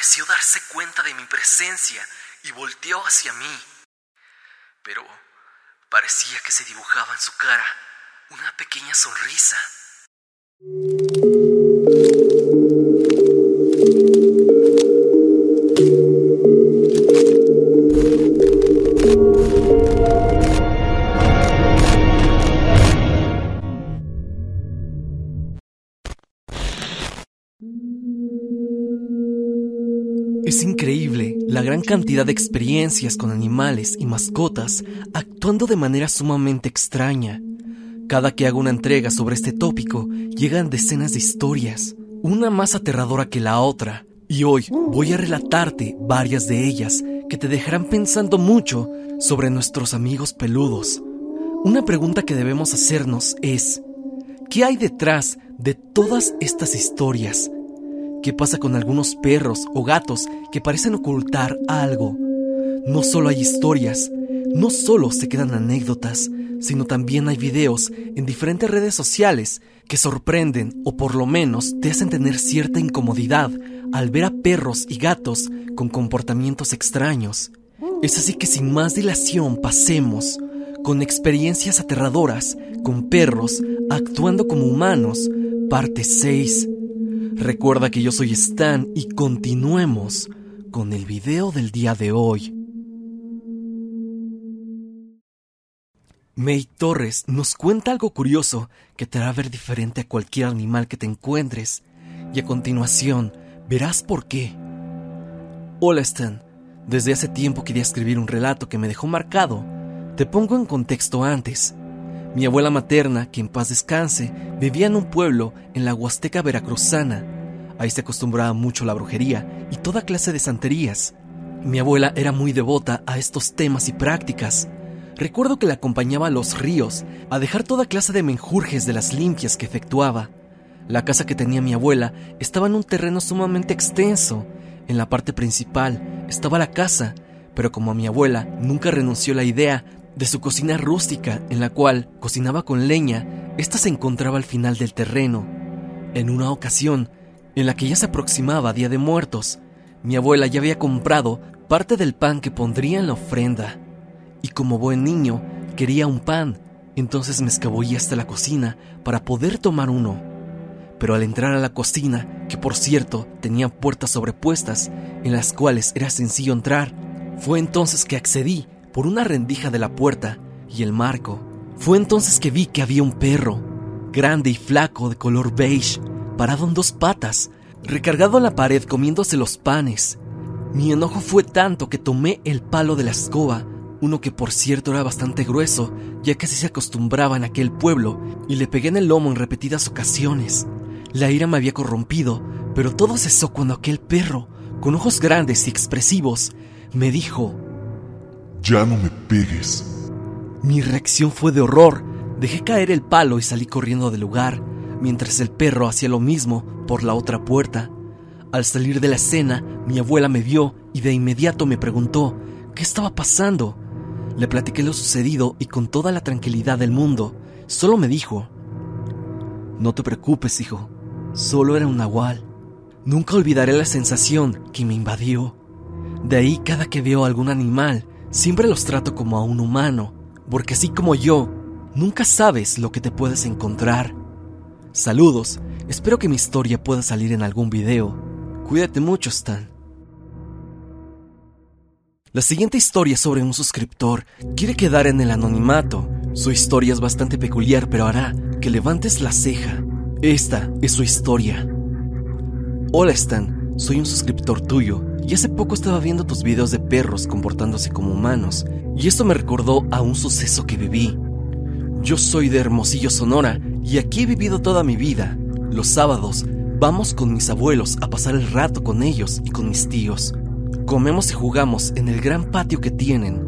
pareció darse cuenta de mi presencia y volteó hacia mí. Pero parecía que se dibujaba en su cara una pequeña sonrisa. Cantidad de experiencias con animales y mascotas actuando de manera sumamente extraña. Cada que hago una entrega sobre este tópico, llegan decenas de historias, una más aterradora que la otra, y hoy voy a relatarte varias de ellas que te dejarán pensando mucho sobre nuestros amigos peludos. Una pregunta que debemos hacernos es, ¿qué hay detrás de todas estas historias? ¿Qué pasa con algunos perros o gatos que parecen ocultar algo? No solo hay historias, no solo se quedan anécdotas, sino también hay videos en diferentes redes sociales que sorprenden o por lo menos te hacen tener cierta incomodidad al ver a perros y gatos con comportamientos extraños. Es así que sin más dilación pasemos con experiencias aterradoras con perros actuando como humanos, parte 6. Recuerda que yo soy Stan y continuemos con el video del día de hoy. May Torres nos cuenta algo curioso que te hará ver diferente a cualquier animal que te encuentres y a continuación verás por qué. Hola Stan, desde hace tiempo quería escribir un relato que me dejó marcado. Te pongo en contexto antes. Mi abuela materna, que en paz descanse, vivía en un pueblo en la Huasteca veracruzana. Ahí se acostumbraba mucho la brujería y toda clase de santerías. Mi abuela era muy devota a estos temas y prácticas. Recuerdo que la acompañaba a los ríos a dejar toda clase de menjurjes de las limpias que efectuaba. La casa que tenía mi abuela estaba en un terreno sumamente extenso. En la parte principal estaba la casa, pero como mi abuela nunca renunció a la idea de su cocina rústica en la cual cocinaba con leña, ésta se encontraba al final del terreno. En una ocasión, en la que ya se aproximaba Día de Muertos, mi abuela ya había comprado parte del pan que pondría en la ofrenda. Y como buen niño, quería un pan, entonces me escabullí hasta la cocina para poder tomar uno. Pero al entrar a la cocina, que por cierto tenía puertas sobrepuestas en las cuales era sencillo entrar, fue entonces que accedí por una rendija de la puerta y el marco. Fue entonces que vi que había un perro, grande y flaco de color beige, parado en dos patas, recargado en la pared comiéndose los panes. Mi enojo fue tanto que tomé el palo de la escoba, uno que por cierto era bastante grueso, ya que así se acostumbraba en aquel pueblo, y le pegué en el lomo en repetidas ocasiones. La ira me había corrompido, pero todo cesó cuando aquel perro, con ojos grandes y expresivos, me dijo, Ya no me pegues. Mi reacción fue de horror. Dejé caer el palo y salí corriendo del lugar, mientras el perro hacía lo mismo por la otra puerta. Al salir de la escena, mi abuela me vio y de inmediato me preguntó qué estaba pasando. Le platiqué lo sucedido y con toda la tranquilidad del mundo, solo me dijo, No te preocupes, hijo, solo era un nahual. Nunca olvidaré la sensación que me invadió. De ahí cada que veo algún animal, siempre los trato como a un humano, porque así como yo, nunca sabes lo que te puedes encontrar. Saludos, espero que mi historia pueda salir en algún video. Cuídate mucho, Stan. La siguiente historia es sobre un suscriptor. Quiere quedar en el anonimato. Su historia es bastante peculiar, pero hará que levantes la ceja. Esta es su historia. Hola Stan, soy un suscriptor tuyo y hace poco estaba viendo tus videos de perros comportándose como humanos y esto me recordó a un suceso que viví. Yo soy de Hermosillo, Sonora y aquí he vivido toda mi vida. Los sábados vamos con mis abuelos a pasar el rato con ellos y con mis tíos. Comemos y jugamos en el gran patio que tienen.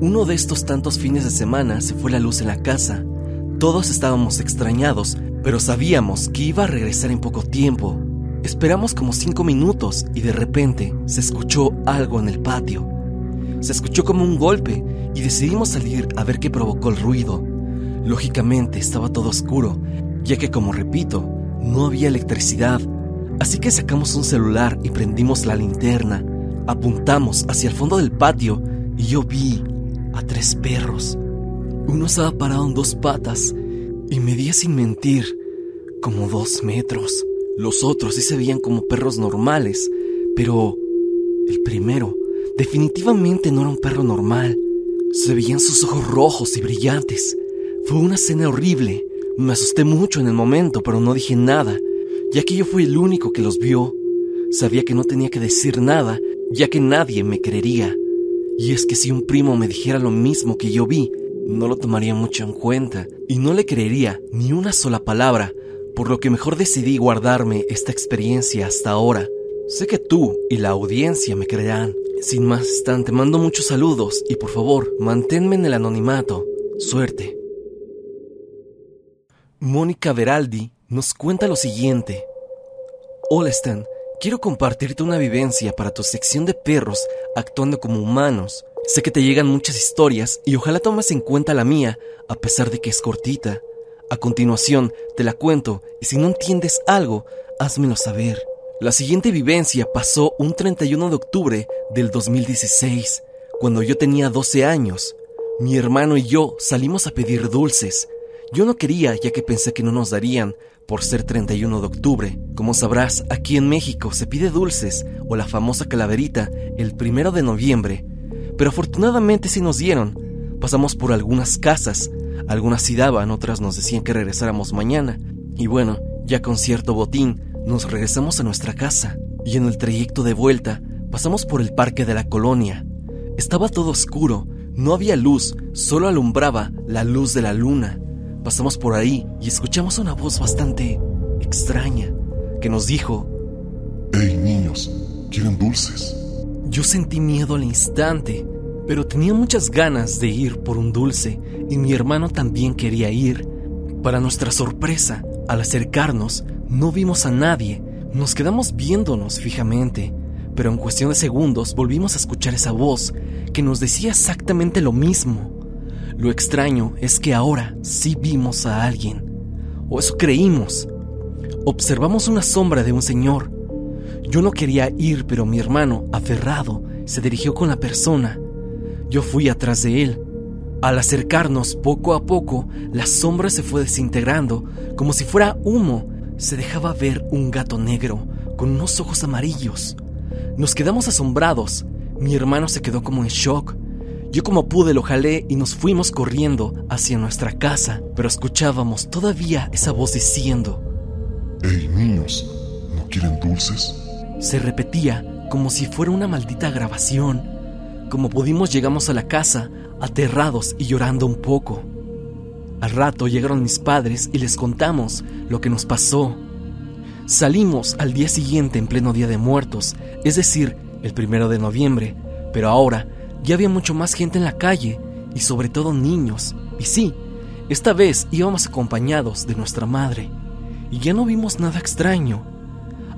Uno de estos tantos fines de semana se fue la luz en la casa. Todos estábamos extrañados, pero sabíamos que iba a regresar en poco tiempo. Esperamos como cinco minutos y de repente se escuchó algo en el patio. Se escuchó como un golpe y decidimos salir a ver qué provocó el ruido. Lógicamente estaba todo oscuro, ya que como repito, no había electricidad. Así que sacamos un celular y prendimos la linterna. Apuntamos hacia el fondo del patio y yo vi a tres perros. Uno estaba parado en dos patas y medía sin mentir como dos metros. Los otros sí se veían como perros normales, pero el primero definitivamente no era un perro normal. Se veían sus ojos rojos y brillantes. Fue una escena horrible. Me asusté mucho en el momento, pero no dije nada, ya que yo fui el único que los vio. Sabía que no tenía que decir nada, ya que nadie me creería. Y es que si un primo me dijera lo mismo que yo vi, no lo tomaría mucho en cuenta y no le creería ni una sola palabra, por lo que mejor decidí guardarme esta experiencia hasta ahora. Sé que tú y la audiencia me creerán. Sin más, Stan, te mando muchos saludos y por favor, manténme en el anonimato. Suerte. Mónica Veraldi nos cuenta lo siguiente. Hola Stan, quiero compartirte una vivencia para tu sección de perros actuando como humanos. Sé que te llegan muchas historias y ojalá tomes en cuenta la mía, a pesar de que es cortita. A continuación, te la cuento y si no entiendes algo, házmelo saber. La siguiente vivencia pasó un 31 de octubre del 2016, cuando yo tenía 12 años. Mi hermano y yo salimos a pedir dulces. Yo no quería ya que pensé que no nos darían por ser 31 de octubre. Como sabrás, aquí en México se pide dulces o la famosa calaverita el primero de noviembre pero afortunadamente sí nos dieron. Pasamos por algunas casas, algunas sí daban, otras nos decían que regresáramos mañana. Y bueno, ya con cierto botín, nos regresamos a nuestra casa. Y en el trayecto de vuelta, pasamos por el parque de la colonia. Estaba todo oscuro, no había luz, solo alumbraba la luz de la luna. Pasamos por ahí y escuchamos una voz bastante extraña que nos dijo, Hey niños, ¿quieren dulces? Yo sentí miedo al instante, pero tenía muchas ganas de ir por un dulce y mi hermano también quería ir. Para nuestra sorpresa, al acercarnos, no vimos a nadie, nos quedamos viéndonos fijamente, pero en cuestión de segundos volvimos a escuchar esa voz que nos decía exactamente lo mismo. Lo extraño es que ahora sí vimos a alguien, o eso creímos. Observamos una sombra de un señor, yo no quería ir, pero mi hermano, aferrado, se dirigió con la persona. Yo fui atrás de él. Al acercarnos poco a poco, la sombra se fue desintegrando, como si fuera humo. Se dejaba ver un gato negro, con unos ojos amarillos. Nos quedamos asombrados. Mi hermano se quedó como en shock. Yo como pude lo jalé y nos fuimos corriendo hacia nuestra casa, pero escuchábamos todavía esa voz diciendo, Hey niños, ¿no quieren dulces? Se repetía como si fuera una maldita grabación. Como pudimos llegamos a la casa, aterrados y llorando un poco. Al rato llegaron mis padres y les contamos lo que nos pasó. Salimos al día siguiente en pleno Día de Muertos, es decir, el primero de noviembre, pero ahora ya había mucho más gente en la calle y sobre todo niños. Y sí, esta vez íbamos acompañados de nuestra madre y ya no vimos nada extraño.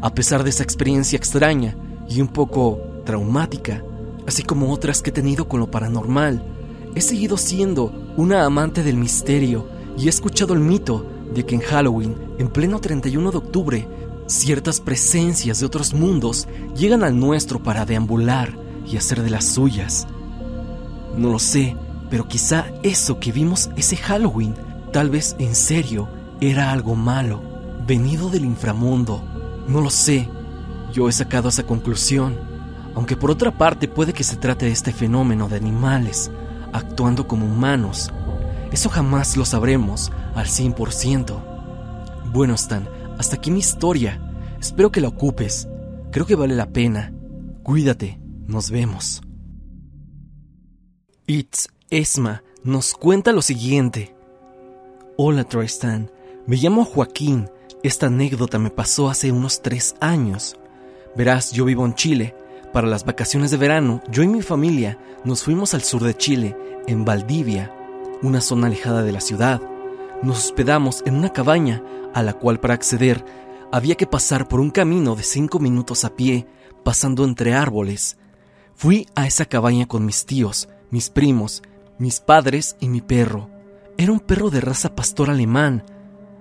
A pesar de esa experiencia extraña y un poco traumática, así como otras que he tenido con lo paranormal, he seguido siendo una amante del misterio y he escuchado el mito de que en Halloween, en pleno 31 de octubre, ciertas presencias de otros mundos llegan al nuestro para deambular y hacer de las suyas. No lo sé, pero quizá eso que vimos ese Halloween, tal vez en serio, era algo malo, venido del inframundo no lo sé. Yo he sacado esa conclusión. Aunque por otra parte puede que se trate de este fenómeno de animales actuando como humanos. Eso jamás lo sabremos al 100%. Bueno, Stan, hasta aquí mi historia. Espero que la ocupes. Creo que vale la pena. Cuídate. Nos vemos. It's Esma nos cuenta lo siguiente. Hola Tristan, me llamo Joaquín esta anécdota me pasó hace unos tres años. Verás, yo vivo en Chile. Para las vacaciones de verano, yo y mi familia nos fuimos al sur de Chile, en Valdivia, una zona alejada de la ciudad. Nos hospedamos en una cabaña a la cual para acceder había que pasar por un camino de cinco minutos a pie, pasando entre árboles. Fui a esa cabaña con mis tíos, mis primos, mis padres y mi perro. Era un perro de raza pastor alemán,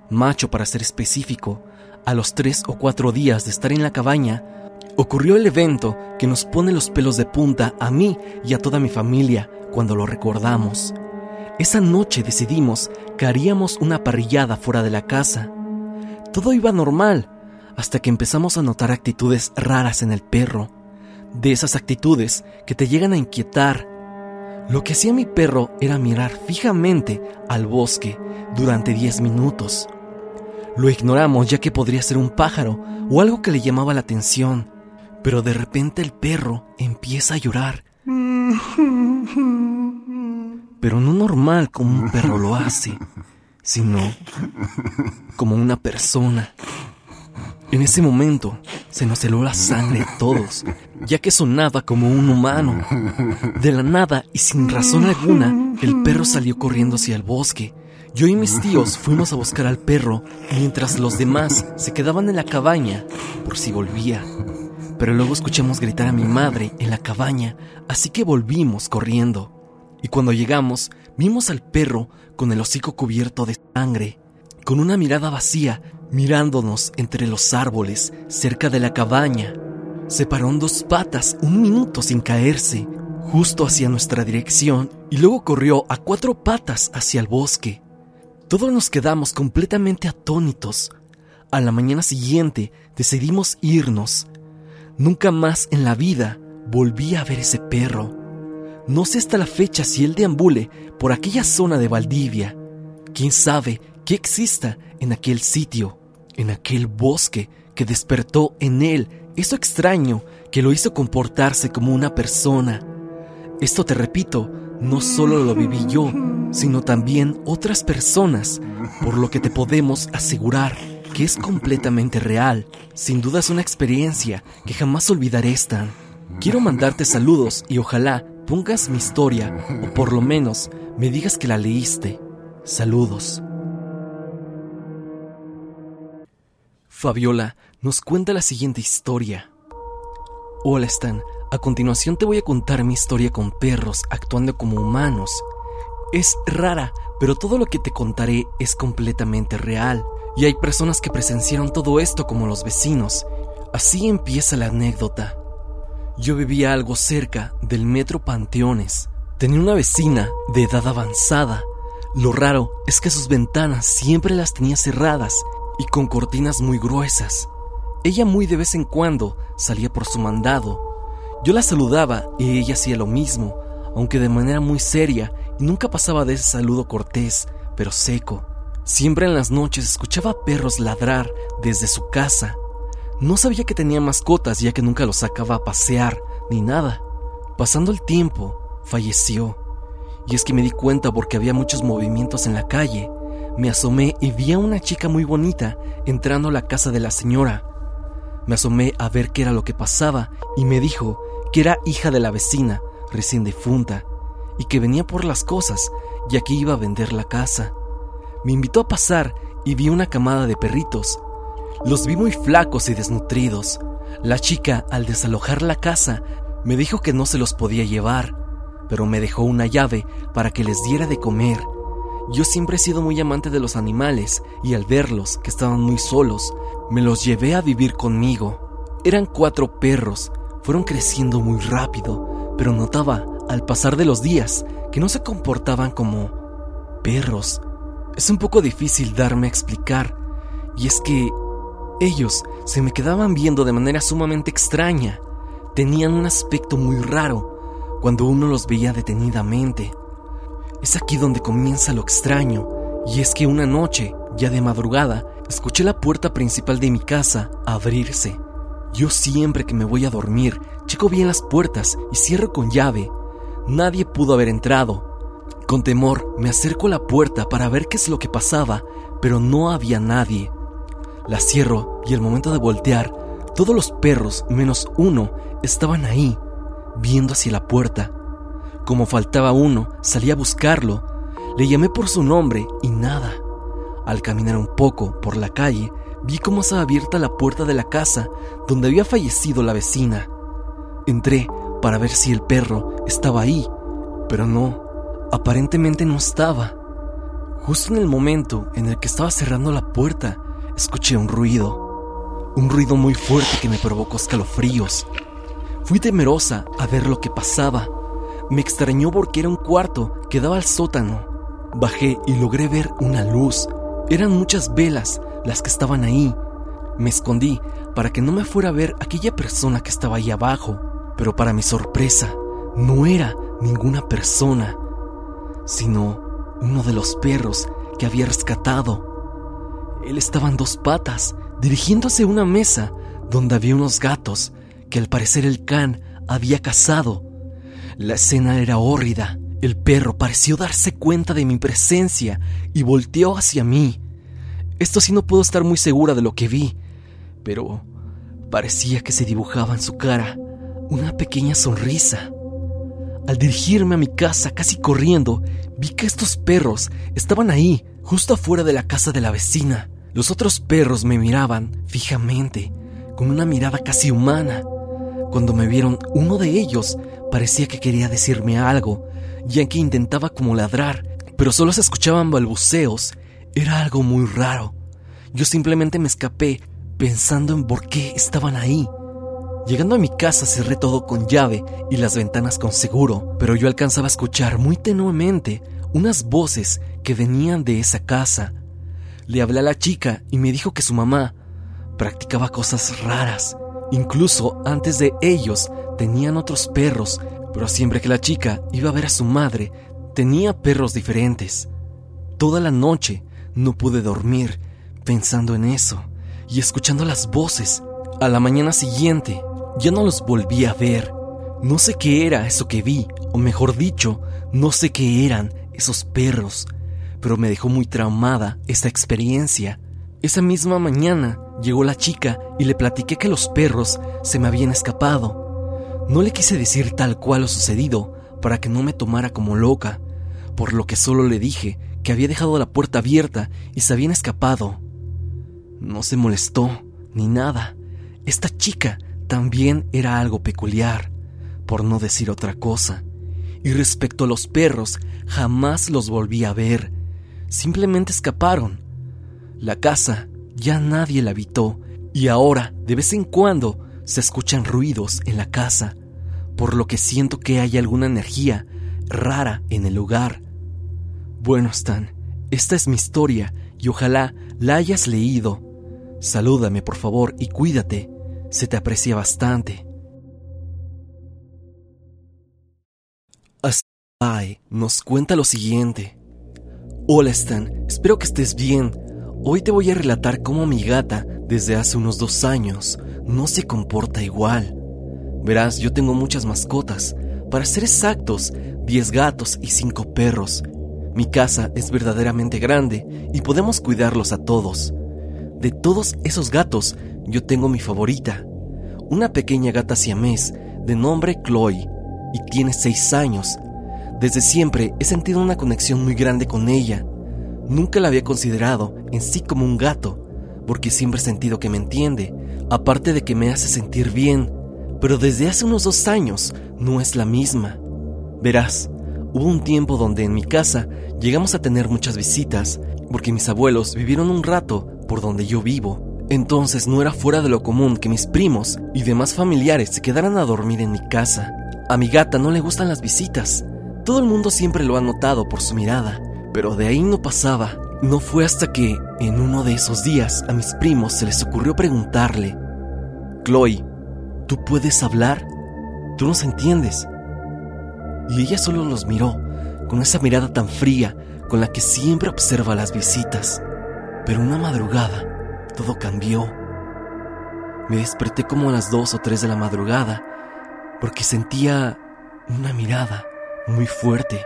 macho para ser específico, A los tres o cuatro días de estar en la cabaña, ocurrió el evento que nos pone los pelos de punta a mí y a toda mi familia cuando lo recordamos. Esa noche decidimos que haríamos una parrillada fuera de la casa. Todo iba normal, hasta que empezamos a notar actitudes raras en el perro. De esas actitudes que te llegan a inquietar. Lo que hacía mi perro era mirar fijamente al bosque durante 10 minutos. Lo ignoramos ya que podría ser un pájaro o algo que le llamaba la atención, pero de repente el perro empieza a llorar. Pero no normal como un perro lo hace, sino como una persona. En ese momento se nos heló la sangre todos, ya que sonaba como un humano. De la nada y sin razón alguna, el perro salió corriendo hacia el bosque. Yo y mis tíos fuimos a buscar al perro, mientras los demás se quedaban en la cabaña por si volvía. Pero luego escuchamos gritar a mi madre en la cabaña, así que volvimos corriendo. Y cuando llegamos, vimos al perro con el hocico cubierto de sangre, con una mirada vacía mirándonos entre los árboles cerca de la cabaña. Se paró en dos patas un minuto sin caerse, justo hacia nuestra dirección, y luego corrió a cuatro patas hacia el bosque. Todos nos quedamos completamente atónitos. A la mañana siguiente decidimos irnos. Nunca más en la vida volví a ver ese perro. No sé hasta la fecha si él deambule por aquella zona de Valdivia. ¿Quién sabe qué exista en aquel sitio, en aquel bosque que despertó en él eso extraño que lo hizo comportarse como una persona. Esto te repito, no solo lo viví yo, sino también otras personas, por lo que te podemos asegurar que es completamente real. Sin duda es una experiencia que jamás olvidaré, Stan. Quiero mandarte saludos y ojalá pongas mi historia, o por lo menos me digas que la leíste. Saludos. Fabiola nos cuenta la siguiente historia. Hola Stan, a continuación te voy a contar mi historia con perros actuando como humanos. Es rara, pero todo lo que te contaré es completamente real, y hay personas que presenciaron todo esto como los vecinos. Así empieza la anécdota. Yo vivía algo cerca del metro Panteones. Tenía una vecina de edad avanzada. Lo raro es que sus ventanas siempre las tenía cerradas y con cortinas muy gruesas. Ella muy de vez en cuando salía por su mandado. Yo la saludaba y ella hacía lo mismo, aunque de manera muy seria y nunca pasaba de ese saludo cortés, pero seco. Siempre en las noches escuchaba perros ladrar desde su casa. No sabía que tenía mascotas ya que nunca los sacaba a pasear ni nada. Pasando el tiempo, falleció. Y es que me di cuenta porque había muchos movimientos en la calle me asomé y vi a una chica muy bonita entrando a la casa de la señora. Me asomé a ver qué era lo que pasaba y me dijo que era hija de la vecina, recién difunta, y que venía por las cosas, ya que iba a vender la casa. Me invitó a pasar y vi una camada de perritos. Los vi muy flacos y desnutridos. La chica, al desalojar la casa, me dijo que no se los podía llevar, pero me dejó una llave para que les diera de comer yo siempre he sido muy amante de los animales y al verlos, que estaban muy solos, me los llevé a vivir conmigo. Eran cuatro perros, fueron creciendo muy rápido, pero notaba, al pasar de los días, que no se comportaban como perros. Es un poco difícil darme a explicar, y es que ellos se me quedaban viendo de manera sumamente extraña. Tenían un aspecto muy raro cuando uno los veía detenidamente. Es aquí donde comienza lo extraño, y es que una noche, ya de madrugada, escuché la puerta principal de mi casa abrirse. Yo siempre que me voy a dormir, checo bien las puertas y cierro con llave. Nadie pudo haber entrado. Con temor me acerco a la puerta para ver qué es lo que pasaba, pero no había nadie. La cierro y al momento de voltear, todos los perros, menos uno, estaban ahí, viendo hacia la puerta. Como faltaba uno, salí a buscarlo. Le llamé por su nombre y nada. Al caminar un poco por la calle, vi cómo estaba abierta la puerta de la casa donde había fallecido la vecina. Entré para ver si el perro estaba ahí, pero no, aparentemente no estaba. Justo en el momento en el que estaba cerrando la puerta, escuché un ruido. un ruido muy fuerte que me provocó escalofríos. Fui temerosa a ver lo que pasaba. Me extrañó porque era un cuarto que daba al sótano. Bajé y logré ver una luz. Eran muchas velas las que estaban ahí. Me escondí para que no me fuera a ver aquella persona que estaba ahí abajo, pero para mi sorpresa, no era ninguna persona, sino uno de los perros que había rescatado. Él estaba en dos patas, dirigiéndose a una mesa donde había unos gatos que al parecer el can había cazado. La escena era hórrida. El perro pareció darse cuenta de mi presencia y volteó hacia mí. Esto sí no puedo estar muy segura de lo que vi, pero parecía que se dibujaba en su cara una pequeña sonrisa. Al dirigirme a mi casa casi corriendo, vi que estos perros estaban ahí, justo afuera de la casa de la vecina. Los otros perros me miraban fijamente, con una mirada casi humana. Cuando me vieron, uno de ellos parecía que quería decirme algo, ya que intentaba como ladrar, pero solo se escuchaban balbuceos. Era algo muy raro. Yo simplemente me escapé pensando en por qué estaban ahí. Llegando a mi casa cerré todo con llave y las ventanas con seguro, pero yo alcanzaba a escuchar muy tenuemente unas voces que venían de esa casa. Le hablé a la chica y me dijo que su mamá practicaba cosas raras. Incluso antes de ellos tenían otros perros, pero siempre que la chica iba a ver a su madre, tenía perros diferentes. Toda la noche no pude dormir pensando en eso y escuchando las voces. A la mañana siguiente ya no los volví a ver. No sé qué era eso que vi, o mejor dicho, no sé qué eran esos perros, pero me dejó muy traumada esta experiencia. Esa misma mañana llegó la chica y le platiqué que los perros se me habían escapado. No le quise decir tal cual lo sucedido para que no me tomara como loca, por lo que solo le dije que había dejado la puerta abierta y se habían escapado. No se molestó, ni nada. Esta chica también era algo peculiar, por no decir otra cosa. Y respecto a los perros, jamás los volví a ver. Simplemente escaparon. La casa ya nadie la habitó y ahora, de vez en cuando, se escuchan ruidos en la casa, por lo que siento que hay alguna energía rara en el lugar. Bueno, Stan, esta es mi historia y ojalá la hayas leído. Salúdame, por favor, y cuídate. Se te aprecia bastante. Así nos cuenta lo siguiente. Hola Stan, espero que estés bien. Hoy te voy a relatar cómo mi gata, desde hace unos dos años, no se comporta igual. Verás, yo tengo muchas mascotas. Para ser exactos, 10 gatos y 5 perros. Mi casa es verdaderamente grande y podemos cuidarlos a todos. De todos esos gatos, yo tengo mi favorita, una pequeña gata siamés de nombre Chloe, y tiene seis años. Desde siempre he sentido una conexión muy grande con ella. Nunca la había considerado en sí como un gato, porque siempre he sentido que me entiende, aparte de que me hace sentir bien, pero desde hace unos dos años no es la misma. Verás, hubo un tiempo donde en mi casa llegamos a tener muchas visitas, porque mis abuelos vivieron un rato por donde yo vivo. Entonces no era fuera de lo común que mis primos y demás familiares se quedaran a dormir en mi casa. A mi gata no le gustan las visitas. Todo el mundo siempre lo ha notado por su mirada, pero de ahí no pasaba. No fue hasta que, en uno de esos días, a mis primos se les ocurrió preguntarle, Chloe, ¿tú puedes hablar? ¿Tú nos entiendes? Y ella solo los miró, con esa mirada tan fría con la que siempre observa las visitas. Pero una madrugada, todo cambió. Me desperté como a las dos o tres de la madrugada, porque sentía una mirada muy fuerte.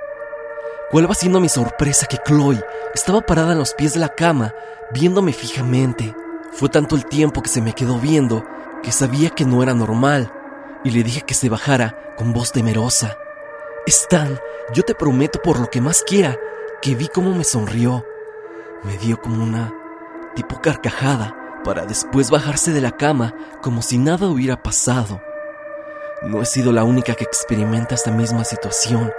¿Cuál va siendo mi sorpresa que Chloe estaba parada en los pies de la cama, viéndome fijamente? Fue tanto el tiempo que se me quedó viendo que sabía que no era normal, y le dije que se bajara con voz temerosa. Stan, yo te prometo por lo que más quiera que vi cómo me sonrió me dio como una tipo carcajada para después bajarse de la cama como si nada hubiera pasado. No he sido la única que experimenta esta misma situación,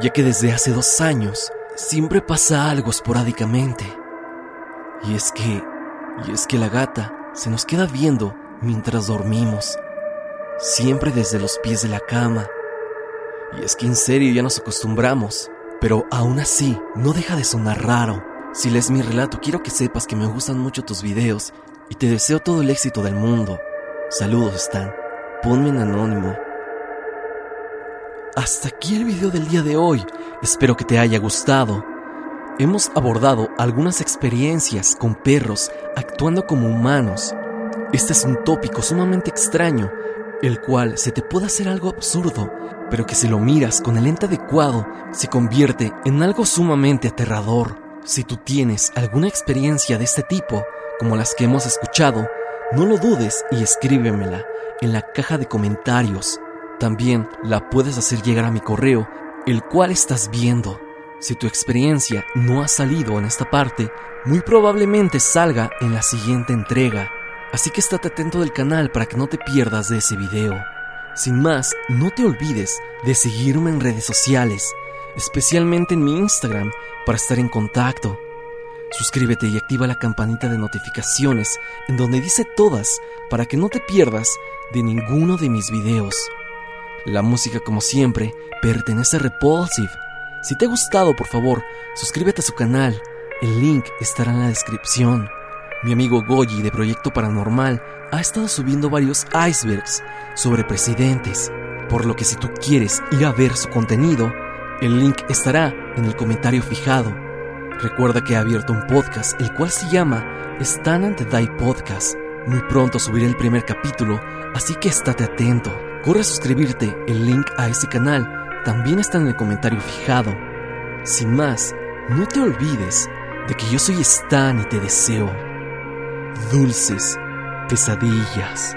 ya que desde hace dos años siempre pasa algo esporádicamente. Y es que, y es que la gata se nos queda viendo mientras dormimos, siempre desde los pies de la cama. Y es que en serio ya nos acostumbramos, pero aún así no deja de sonar raro. Si lees mi relato, quiero que sepas que me gustan mucho tus videos y te deseo todo el éxito del mundo. Saludos, Stan. Ponme en anónimo. Hasta aquí el video del día de hoy. Espero que te haya gustado. Hemos abordado algunas experiencias con perros actuando como humanos. Este es un tópico sumamente extraño, el cual se te puede hacer algo absurdo, pero que si lo miras con el lente adecuado, se convierte en algo sumamente aterrador. Si tú tienes alguna experiencia de este tipo, como las que hemos escuchado, no lo dudes y escríbemela en la caja de comentarios. También la puedes hacer llegar a mi correo, el cual estás viendo. Si tu experiencia no ha salido en esta parte, muy probablemente salga en la siguiente entrega. Así que estate atento del canal para que no te pierdas de ese video. Sin más, no te olvides de seguirme en redes sociales, especialmente en mi Instagram, para estar en contacto. Suscríbete y activa la campanita de notificaciones en donde dice todas para que no te pierdas de ninguno de mis videos. La música, como siempre, pertenece a Repulsive. Si te ha gustado, por favor, suscríbete a su canal. El link estará en la descripción. Mi amigo Goji de Proyecto Paranormal ha estado subiendo varios icebergs sobre presidentes, por lo que si tú quieres ir a ver su contenido, el link estará en el comentario fijado. Recuerda que ha abierto un podcast, el cual se llama Stan and Die Podcast. Muy pronto subiré el primer capítulo, así que estate atento. Corre a suscribirte, el link a ese canal también está en el comentario fijado. Sin más, no te olvides de que yo soy Stan y te deseo dulces pesadillas.